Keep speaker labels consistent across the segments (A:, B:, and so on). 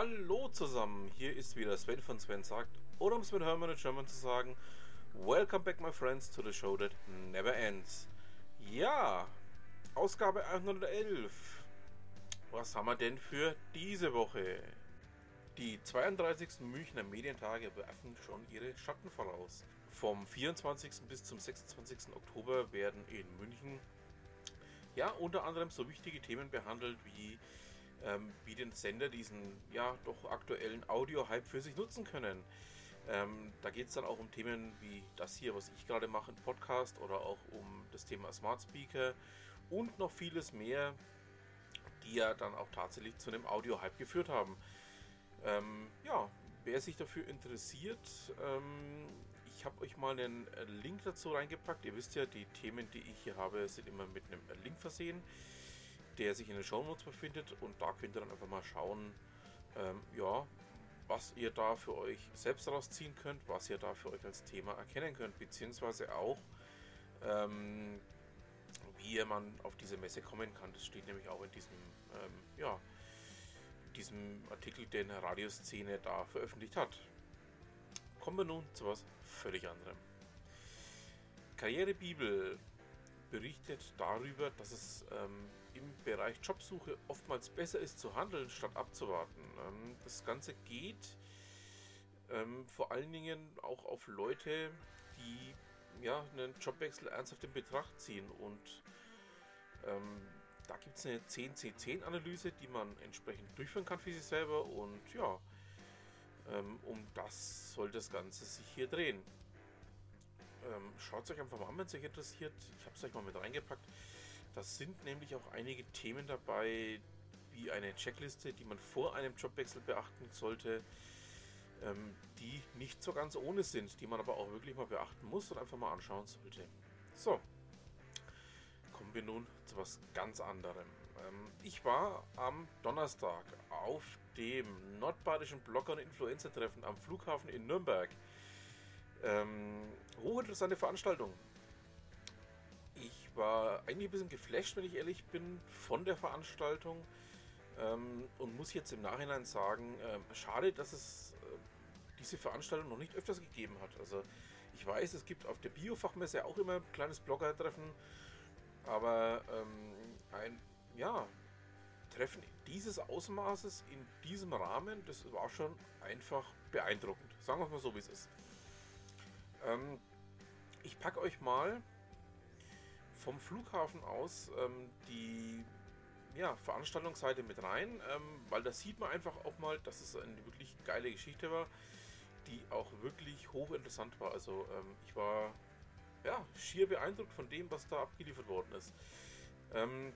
A: Hallo zusammen, hier ist wieder Sven von Sven sagt, oder um mit Hermann in German zu sagen, Welcome back my friends to the show that never ends. Ja, Ausgabe 111. Was haben wir denn für diese Woche? Die 32. Münchner Medientage werfen schon ihre Schatten voraus. Vom 24. bis zum 26. Oktober werden in München ja unter anderem so wichtige Themen behandelt wie ähm, wie den Sender diesen ja doch aktuellen Audio-Hype für sich nutzen können. Ähm, da geht es dann auch um Themen wie das hier, was ich gerade mache, ein Podcast oder auch um das Thema Smart Speaker und noch vieles mehr, die ja dann auch tatsächlich zu einem Audio-Hype geführt haben. Ähm, ja, wer sich dafür interessiert, ähm, ich habe euch mal einen Link dazu reingepackt. Ihr wisst ja, die Themen, die ich hier habe, sind immer mit einem Link versehen der sich in den Shownotes befindet und da könnt ihr dann einfach mal schauen, ähm, ja, was ihr da für euch selbst rausziehen könnt, was ihr da für euch als Thema erkennen könnt, beziehungsweise auch, ähm, wie man auf diese Messe kommen kann. Das steht nämlich auch in diesem, ähm, ja, diesem Artikel, den Radioszene da veröffentlicht hat. Kommen wir nun zu was völlig anderem. Karrierebibel berichtet darüber, dass es ähm, im Bereich Jobsuche oftmals besser ist zu handeln, statt abzuwarten. Ähm, das Ganze geht ähm, vor allen Dingen auch auf Leute, die ja, einen Jobwechsel ernsthaft in Betracht ziehen. Und ähm, da gibt es eine 10C10-Analyse, die man entsprechend durchführen kann für sich selber. Und ja, ähm, um das soll das Ganze sich hier drehen. Ähm, Schaut es euch einfach mal an, wenn es euch interessiert. Ich habe es euch mal mit reingepackt. Das sind nämlich auch einige Themen dabei, wie eine Checkliste, die man vor einem Jobwechsel beachten sollte, ähm, die nicht so ganz ohne sind, die man aber auch wirklich mal beachten muss und einfach mal anschauen sollte. So, kommen wir nun zu was ganz anderem. Ähm, ich war am Donnerstag auf dem nordbayerischen Blogger- und Influencer-Treffen am Flughafen in Nürnberg. Ähm, hochinteressante Veranstaltung war eigentlich ein bisschen geflasht, wenn ich ehrlich bin, von der Veranstaltung ähm, und muss jetzt im Nachhinein sagen, äh, schade, dass es äh, diese Veranstaltung noch nicht öfters gegeben hat. Also ich weiß, es gibt auf der Biofachmesse auch immer ein kleines Blogger-Treffen, aber ähm, ein ja, Treffen dieses Ausmaßes in diesem Rahmen, das war schon einfach beeindruckend. Sagen wir es mal so, wie es ist. Ähm, ich packe euch mal vom Flughafen aus ähm, die ja, Veranstaltungsseite mit rein, ähm, weil da sieht man einfach auch mal, dass es eine wirklich geile Geschichte war, die auch wirklich hochinteressant war. Also ähm, ich war ja, schier beeindruckt von dem, was da abgeliefert worden ist. Ähm,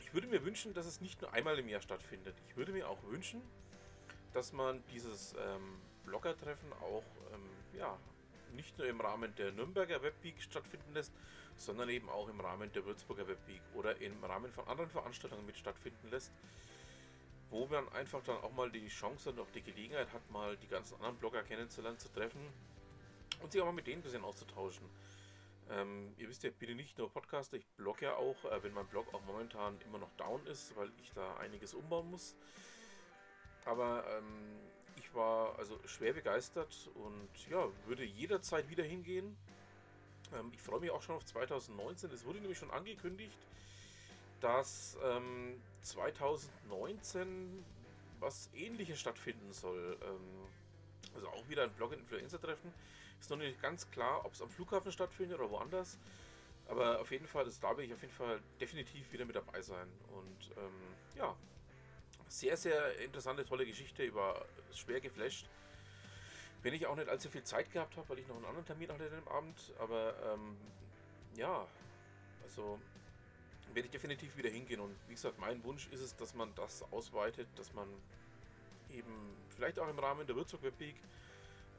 A: ich würde mir wünschen, dass es nicht nur einmal im Jahr stattfindet. Ich würde mir auch wünschen, dass man dieses ähm, Blogger-Treffen auch ähm, ja, nicht nur im Rahmen der Nürnberger Webweek stattfinden lässt, sondern eben auch im Rahmen der Würzburger Webweek oder im Rahmen von anderen Veranstaltungen mit stattfinden lässt, wo man einfach dann auch mal die Chance und auch die Gelegenheit hat, mal die ganzen anderen Blogger kennenzulernen, zu treffen und sich auch mal mit denen ein bisschen auszutauschen. Ähm, ihr wisst ja, ich bin nicht nur Podcaster, ich blogge ja auch, äh, wenn mein Blog auch momentan immer noch down ist, weil ich da einiges umbauen muss. Aber ähm, ich war also schwer begeistert und ja, würde jederzeit wieder hingehen. Ähm, ich freue mich auch schon auf 2019. Es wurde nämlich schon angekündigt, dass ähm, 2019 was ähnliches stattfinden soll. Ähm, also auch wieder ein Blog-Influencer-Treffen. Ist noch nicht ganz klar, ob es am Flughafen stattfindet oder woanders. Aber auf jeden Fall, das, da will ich auf jeden Fall definitiv wieder mit dabei sein. Und ähm, ja, sehr, sehr interessante, tolle Geschichte. Über schwer geflasht. Wenn ich auch nicht allzu viel Zeit gehabt habe, weil ich noch einen anderen Termin hatte am Abend. Aber ähm, ja, also werde ich definitiv wieder hingehen. Und wie gesagt, mein Wunsch ist es, dass man das ausweitet, dass man eben vielleicht auch im Rahmen der Würzburg Webweek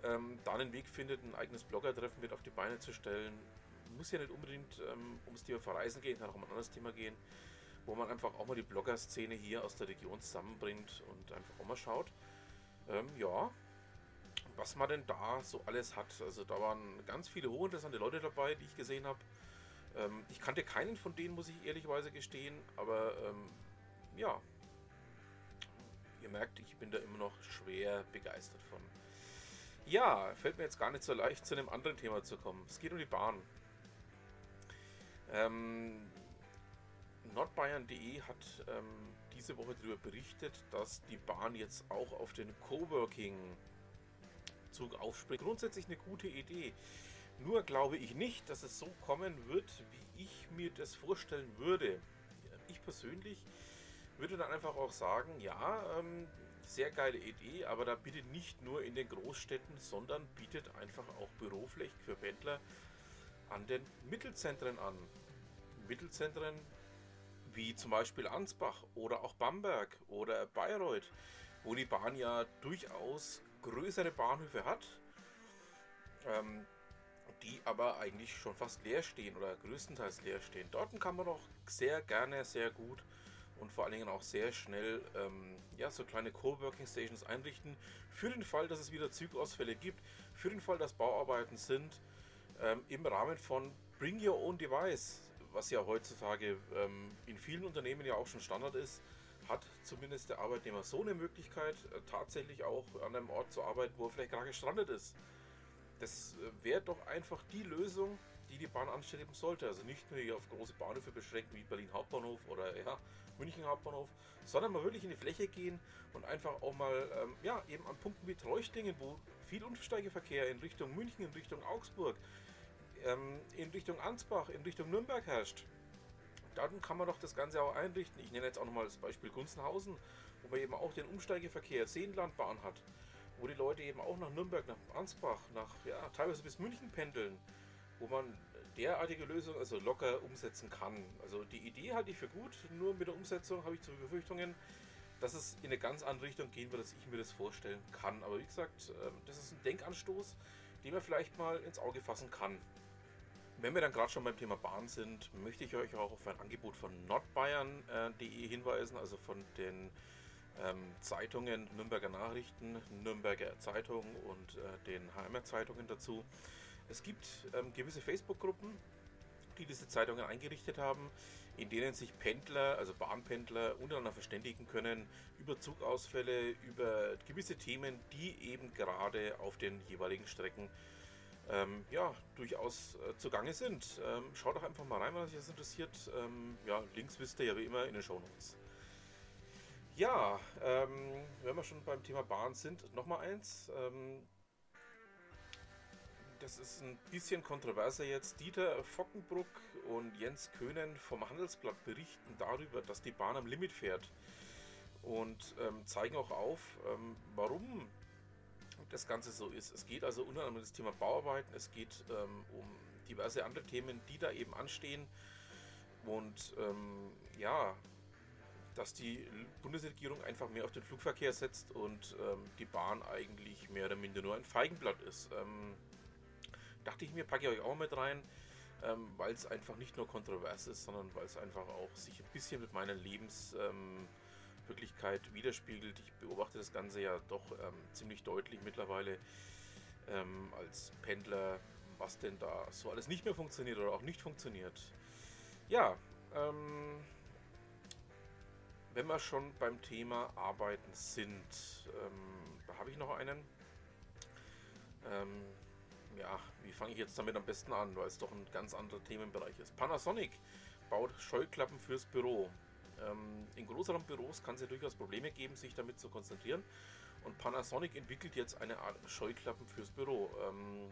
A: ähm, da einen Weg findet, ein eigenes Blogger-Treffen mit auf die Beine zu stellen. Muss ja nicht unbedingt ähm, ums Thema Verreisen gehen, kann auch um ein anderes Thema gehen, wo man einfach auch mal die Blogger-Szene hier aus der Region zusammenbringt und einfach auch mal schaut. Ähm, ja, was man denn da so alles hat. Also da waren ganz viele hochinteressante Leute dabei, die ich gesehen habe. Ähm, ich kannte keinen von denen, muss ich ehrlichweise gestehen, aber ähm, ja, ihr merkt, ich bin da immer noch schwer begeistert von. Ja, fällt mir jetzt gar nicht so leicht, zu einem anderen Thema zu kommen. Es geht um die Bahn. Ähm, Nordbayern.de hat ähm, diese Woche darüber berichtet, dass die Bahn jetzt auch auf den Coworking-Zug aufspringt. Grundsätzlich eine gute Idee. Nur glaube ich nicht, dass es so kommen wird, wie ich mir das vorstellen würde. Ich persönlich würde dann einfach auch sagen, ja, ähm, sehr geile Idee, aber da bitte nicht nur in den Großstädten, sondern bietet einfach auch Bürofläche für Pendler an den Mittelzentren an. Mittelzentren wie zum Beispiel Ansbach oder auch Bamberg oder Bayreuth, wo die Bahn ja durchaus größere Bahnhöfe hat, ähm, die aber eigentlich schon fast leer stehen oder größtenteils leer stehen. Dort kann man doch sehr gerne, sehr gut und vor allen Dingen auch sehr schnell ähm, ja, so kleine Coworking Stations einrichten. Für den Fall, dass es wieder Zugausfälle gibt, für den Fall, dass Bauarbeiten sind, ähm, im Rahmen von Bring Your Own Device, was ja heutzutage ähm, in vielen Unternehmen ja auch schon Standard ist, hat zumindest der Arbeitnehmer so eine Möglichkeit, äh, tatsächlich auch an einem Ort zu arbeiten, wo er vielleicht gerade gestrandet ist. Das äh, wäre doch einfach die Lösung, die die Bahn anstreben sollte. Also nicht nur hier auf große Bahnhöfe beschränkt wie Berlin Hauptbahnhof oder ja, München Hauptbahnhof, sondern mal wirklich in die Fläche gehen und einfach auch mal ähm, ja, eben an Punkten wie Treuchtingen, wo viel Umsteigeverkehr in Richtung München, in Richtung Augsburg, ähm, in Richtung Ansbach, in Richtung Nürnberg herrscht. Dann kann man doch das Ganze auch einrichten. Ich nenne jetzt auch nochmal das Beispiel Gunzenhausen, wo man eben auch den Umsteigeverkehr Seenlandbahn hat, wo die Leute eben auch nach Nürnberg, nach Ansbach, nach ja, teilweise bis München pendeln, wo man derartige Lösungen also locker umsetzen kann. Also die Idee halte ich für gut, nur mit der Umsetzung habe ich zu Befürchtungen, dass es in eine ganz andere Richtung gehen wird, als ich mir das vorstellen kann. Aber wie gesagt, ähm, das ist ein Denkanstoß, den man vielleicht mal ins Auge fassen kann. Wenn wir dann gerade schon beim Thema Bahn sind, möchte ich euch auch auf ein Angebot von nordbayern.de hinweisen, also von den ähm, Zeitungen Nürnberger Nachrichten, Nürnberger Zeitung und äh, den HMR Zeitungen dazu. Es gibt ähm, gewisse Facebook-Gruppen, die diese Zeitungen eingerichtet haben, in denen sich Pendler, also Bahnpendler, untereinander verständigen können über Zugausfälle, über gewisse Themen, die eben gerade auf den jeweiligen Strecken ähm, ja, durchaus äh, zugange sind. Ähm, schaut doch einfach mal rein, wenn euch das interessiert. Ähm, ja, Links wisst ihr ja wie immer in den Show Notes. Ja, ähm, wenn wir schon beim Thema Bahn sind, nochmal eins. Ähm, das ist ein bisschen kontroverser jetzt. Dieter Fockenbruck und Jens Köhnen vom Handelsblatt berichten darüber, dass die Bahn am Limit fährt und ähm, zeigen auch auf, warum das Ganze so ist. Es geht also unter anderem um das Thema Bauarbeiten, es geht ähm, um diverse andere Themen, die da eben anstehen und ähm, ja, dass die Bundesregierung einfach mehr auf den Flugverkehr setzt und ähm, die Bahn eigentlich mehr oder minder nur ein Feigenblatt ist. Ähm, dachte ich mir, packe ich euch auch mit rein, ähm, weil es einfach nicht nur kontrovers ist, sondern weil es einfach auch sich ein bisschen mit meiner Lebenswirklichkeit ähm, widerspiegelt. Ich beobachte das Ganze ja doch ähm, ziemlich deutlich mittlerweile ähm, als Pendler, was denn da so alles nicht mehr funktioniert oder auch nicht funktioniert. Ja, ähm, wenn wir schon beim Thema Arbeiten sind, ähm, da habe ich noch einen. Ähm, ja, wie fange ich jetzt damit am besten an, weil es doch ein ganz anderer Themenbereich ist. Panasonic baut Scheuklappen fürs Büro. Ähm, in Großraumbüros kann es ja durchaus Probleme geben, sich damit zu konzentrieren. Und Panasonic entwickelt jetzt eine Art Scheuklappen fürs Büro. Ähm,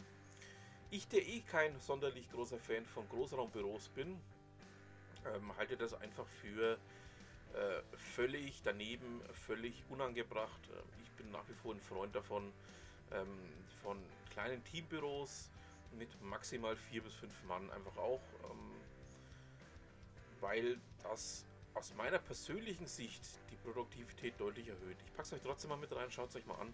A: ich, der eh kein sonderlich großer Fan von Großraumbüros bin, ähm, halte das einfach für äh, völlig daneben, völlig unangebracht. Ich bin nach wie vor ein Freund davon, von kleinen Teambüros mit maximal vier bis fünf Mann einfach auch, weil das aus meiner persönlichen Sicht die Produktivität deutlich erhöht. Ich packe es euch trotzdem mal mit rein, schaut es euch mal an.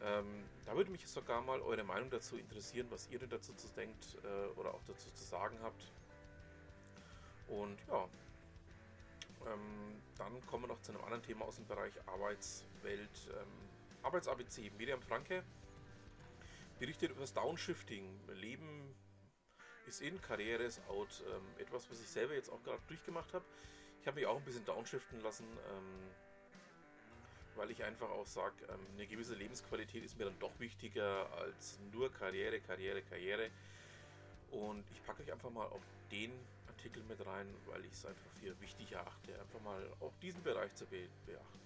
A: Ähm, da würde mich sogar mal eure Meinung dazu interessieren, was ihr denn dazu zu denkt äh, oder auch dazu zu sagen habt. Und ja, ähm, dann kommen wir noch zu einem anderen Thema aus dem Bereich Arbeitswelt. Ähm, Arbeits-ABC, Miriam Franke berichtet über das Downshifting. Leben ist in, Karriere ist out. Ähm, etwas, was ich selber jetzt auch gerade durchgemacht habe. Ich habe mich auch ein bisschen downshiften lassen. Ähm, weil ich einfach auch sage, ähm, eine gewisse Lebensqualität ist mir dann doch wichtiger als nur Karriere, Karriere, Karriere. Und ich packe euch einfach mal auf den Artikel mit rein, weil ich es einfach für wichtig erachte, einfach mal auch diesen Bereich zu be beachten.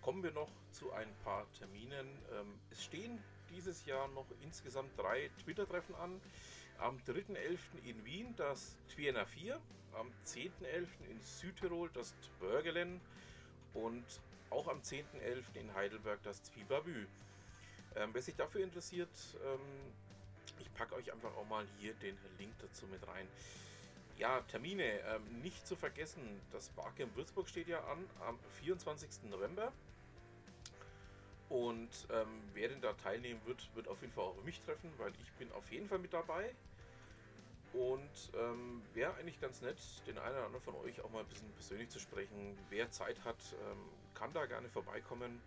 A: Kommen wir noch zu ein paar Terminen. Ähm, es stehen dieses Jahr noch insgesamt drei Twitter-Treffen an. Am 3.11. in Wien das Twiena 4, am 10.11. in Südtirol das Twergelen und auch am 10.11. in Heidelberg das Zwiebabü. Ähm, wer sich dafür interessiert, ähm, ich packe euch einfach auch mal hier den Link dazu mit rein. Ja, Termine, ähm, nicht zu vergessen, das Barcamp Würzburg steht ja an am 24. November. Und ähm, wer denn da teilnehmen wird, wird auf jeden Fall auch mich treffen, weil ich bin auf jeden Fall mit dabei. Und ähm, wäre eigentlich ganz nett, den einen oder anderen von euch auch mal ein bisschen persönlich zu sprechen. Wer Zeit hat, ähm, kann da gerne vorbeikommen.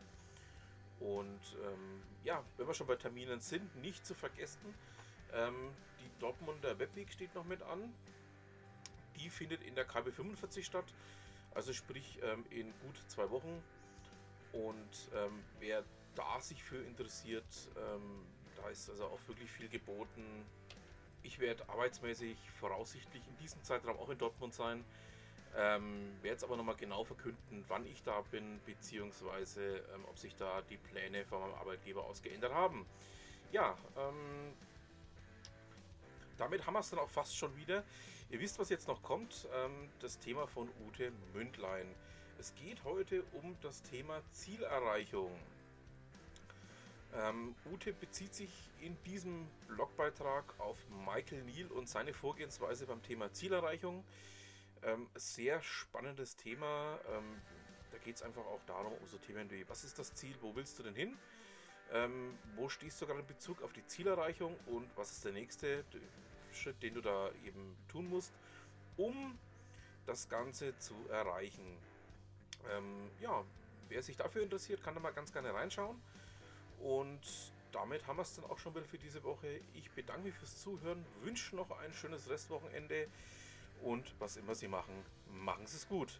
A: Und ähm, ja, wenn wir schon bei Terminen sind, nicht zu vergessen, ähm, die Dortmunder Webweek steht noch mit an. Die findet in der KB 45 statt, also sprich ähm, in gut zwei Wochen. Und ähm, wer da sich für interessiert, ähm, da ist also auch wirklich viel geboten. Ich werde arbeitsmäßig voraussichtlich in diesem Zeitraum auch in Dortmund sein. Ähm, werde jetzt aber nochmal genau verkünden, wann ich da bin, beziehungsweise ähm, ob sich da die Pläne von meinem Arbeitgeber aus geändert haben. Ja, ähm, damit haben wir es dann auch fast schon wieder. Ihr wisst, was jetzt noch kommt. Ähm, das Thema von Ute Mündlein. Es geht heute um das Thema Zielerreichung. Ähm, Ute bezieht sich in diesem Blogbeitrag auf Michael Neal und seine Vorgehensweise beim Thema Zielerreichung. Ähm, sehr spannendes Thema. Ähm, da geht es einfach auch darum, um so Themen wie, was ist das Ziel, wo willst du denn hin? Ähm, wo stehst du gerade in Bezug auf die Zielerreichung und was ist der nächste Schritt, den du da eben tun musst, um das Ganze zu erreichen? Ähm, ja, wer sich dafür interessiert, kann da mal ganz gerne reinschauen. Und damit haben wir es dann auch schon wieder für diese Woche. Ich bedanke mich fürs Zuhören, wünsche noch ein schönes Restwochenende und was immer Sie machen, machen Sie es gut.